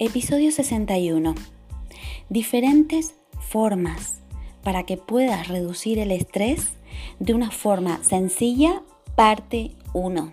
Episodio 61. Diferentes formas para que puedas reducir el estrés de una forma sencilla, parte 1.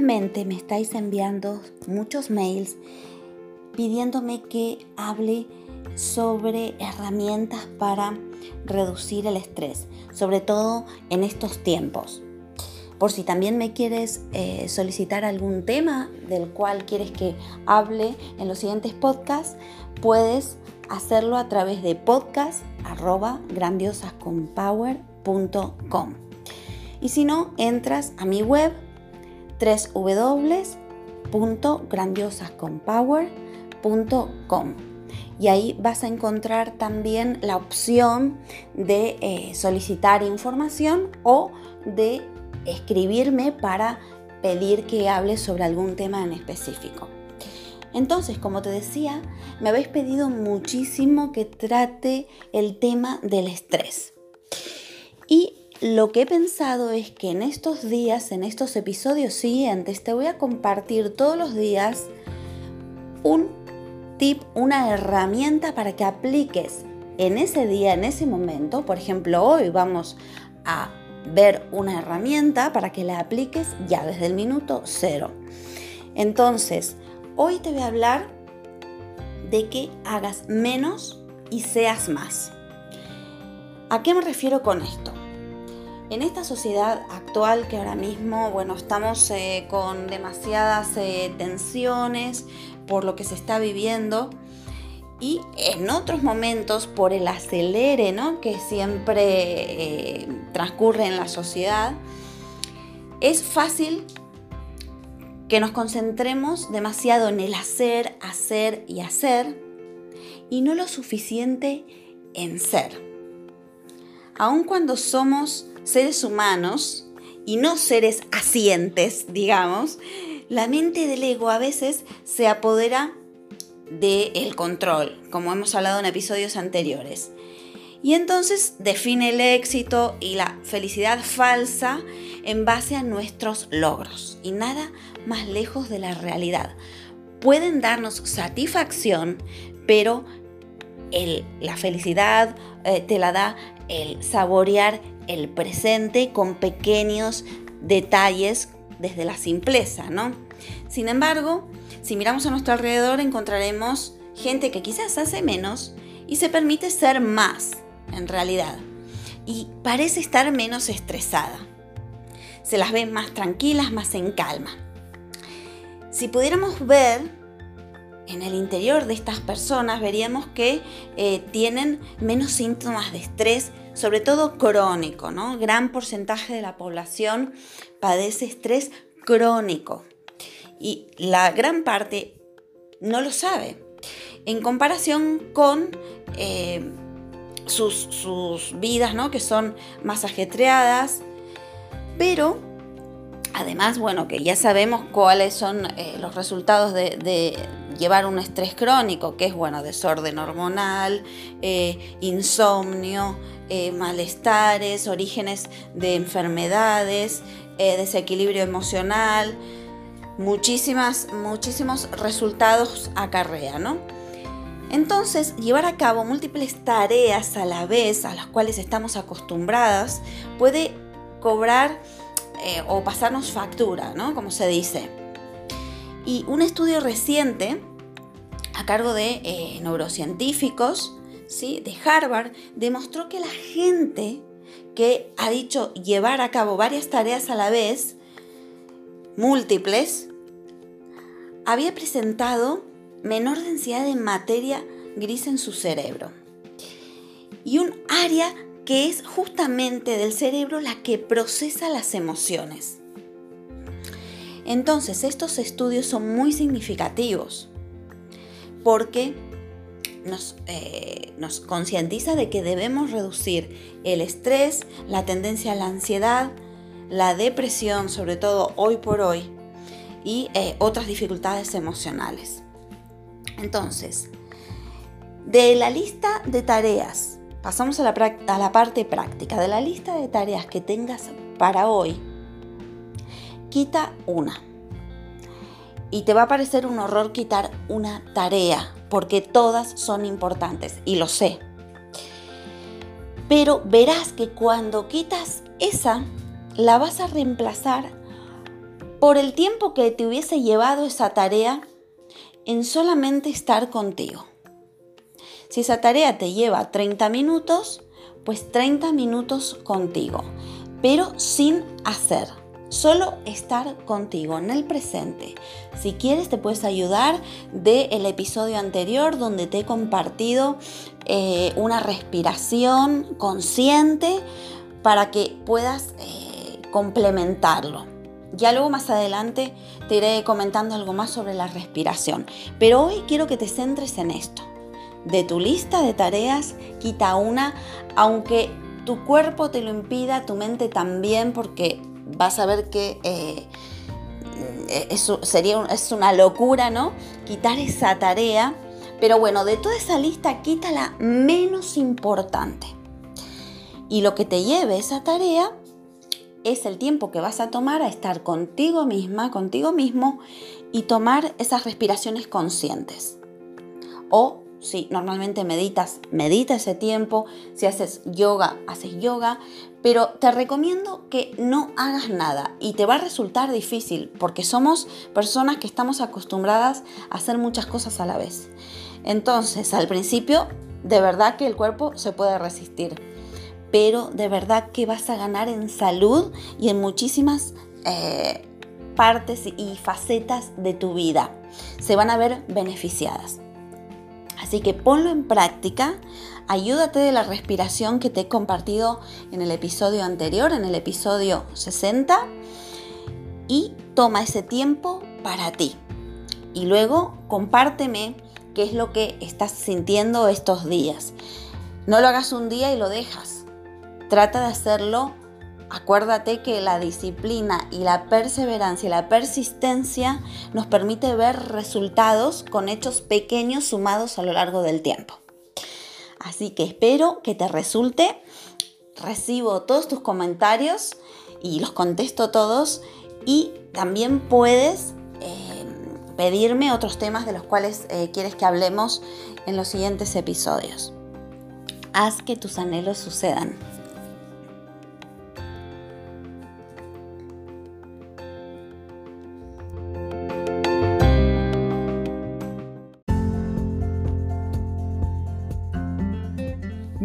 Me estáis enviando muchos mails pidiéndome que hable sobre herramientas para reducir el estrés, sobre todo en estos tiempos. Por si también me quieres eh, solicitar algún tema del cual quieres que hable en los siguientes podcasts, puedes hacerlo a través de podcast.grandiosasconpower.com. Y si no, entras a mi web www.grandiosasconpower.com y ahí vas a encontrar también la opción de eh, solicitar información o de escribirme para pedir que hable sobre algún tema en específico. Entonces, como te decía, me habéis pedido muchísimo que trate el tema del estrés. Y lo que he pensado es que en estos días, en estos episodios siguientes, te voy a compartir todos los días un tip, una herramienta para que apliques en ese día, en ese momento. Por ejemplo, hoy vamos a ver una herramienta para que la apliques ya desde el minuto cero. Entonces, hoy te voy a hablar de que hagas menos y seas más. ¿A qué me refiero con esto? En esta sociedad actual que ahora mismo, bueno, estamos eh, con demasiadas eh, tensiones por lo que se está viviendo y en otros momentos por el acelere ¿no? que siempre eh, transcurre en la sociedad, es fácil que nos concentremos demasiado en el hacer, hacer y hacer y no lo suficiente en ser. Aun cuando somos seres humanos y no seres asientes, digamos, la mente del ego a veces se apodera del control, como hemos hablado en episodios anteriores. Y entonces define el éxito y la felicidad falsa en base a nuestros logros y nada más lejos de la realidad. Pueden darnos satisfacción, pero la felicidad eh, te la da el saborear el presente con pequeños detalles desde la simpleza, ¿no? Sin embargo, si miramos a nuestro alrededor encontraremos gente que quizás hace menos y se permite ser más, en realidad, y parece estar menos estresada. Se las ve más tranquilas, más en calma. Si pudiéramos ver en el interior de estas personas, veríamos que eh, tienen menos síntomas de estrés sobre todo crónico, ¿no? Gran porcentaje de la población padece estrés crónico y la gran parte no lo sabe. En comparación con eh, sus, vidas, ¿no? Que son más ajetreadas, pero además, bueno, que ya sabemos cuáles son eh, los resultados de, llevar un estrés crónico, que es, bueno, desorden hormonal, eh, insomnio, eh, malestares, orígenes de enfermedades, desequilibrio emocional, muchísimas, muchísimos resultados acarrea, ¿no? Entonces, llevar a cabo múltiples tareas a la vez a las cuales estamos acostumbradas puede cobrar eh, o pasarnos factura, ¿no? Como se dice. Y un estudio reciente a cargo de neurocientíficos de Harvard demostró que la gente que ha dicho llevar a cabo varias tareas a la vez, múltiples, había presentado menor densidad de materia gris en su cerebro. Y un área que es justamente del cerebro la que procesa las emociones. Entonces, estos estudios son muy significativos porque eh, nos, concientiza de que debemos reducir el estrés, la tendencia a la ansiedad, la depresión, sobre todo hoy por hoy, y eh, otras dificultades emocionales. Entonces, de la lista de tareas, pasamos a la, parte práctica. De la lista de tareas que tengas para hoy, quita una. Y te va a parecer un horror quitar una tarea, porque todas son importantes y lo sé. Pero verás que cuando quitas esa, la vas a reemplazar por el tiempo que te hubiese llevado esa tarea en solamente estar contigo. Si esa tarea te lleva 30 minutos, pues 30 minutos contigo, pero sin hacer solo estar contigo en el presente. Si quieres te puedes ayudar del episodio anterior donde te he compartido eh, una respiración consciente para que puedas eh, complementarlo. Ya luego más adelante te iré comentando algo más sobre la respiración, pero hoy quiero que te centres en esto. De tu lista de tareas, quita una, aunque tu cuerpo te lo impida, tu mente también, porque vas a ver que eh, eso sería es una locura, ¿no? Quitar esa tarea. Pero bueno, de toda esa lista, quita la menos importante. Y lo que te lleve esa tarea es el tiempo que vas a tomar a estar contigo misma, contigo mismo y tomar esas respiraciones conscientes. O si normalmente meditas, medita ese tiempo. Si haces yoga, haces yoga. Pero te recomiendo que no hagas nada y te va a resultar difícil porque somos personas que estamos acostumbradas a hacer muchas cosas a la vez. Entonces, al principio, de verdad que el cuerpo se puede resistir, pero de verdad que vas a ganar en salud y en muchísimas eh, partes y facetas de tu vida. Se van a ver beneficiadas. Así que ponlo en práctica, ayúdate de la respiración que te he compartido en el episodio anterior, en el episodio 60, y toma ese tiempo para ti. Y luego compárteme qué es lo que estás sintiendo estos días. No lo hagas un día y lo dejas. Trata de hacerlo. Acuérdate que la disciplina y la perseverancia y la persistencia nos permite ver resultados con hechos pequeños sumados a lo largo del tiempo. Así que espero que te resulte. Recibo todos tus comentarios y los contesto todos. Y también puedes eh, pedirme otros temas de los cuales eh, quieres que hablemos en los siguientes episodios. Haz que tus anhelos sucedan.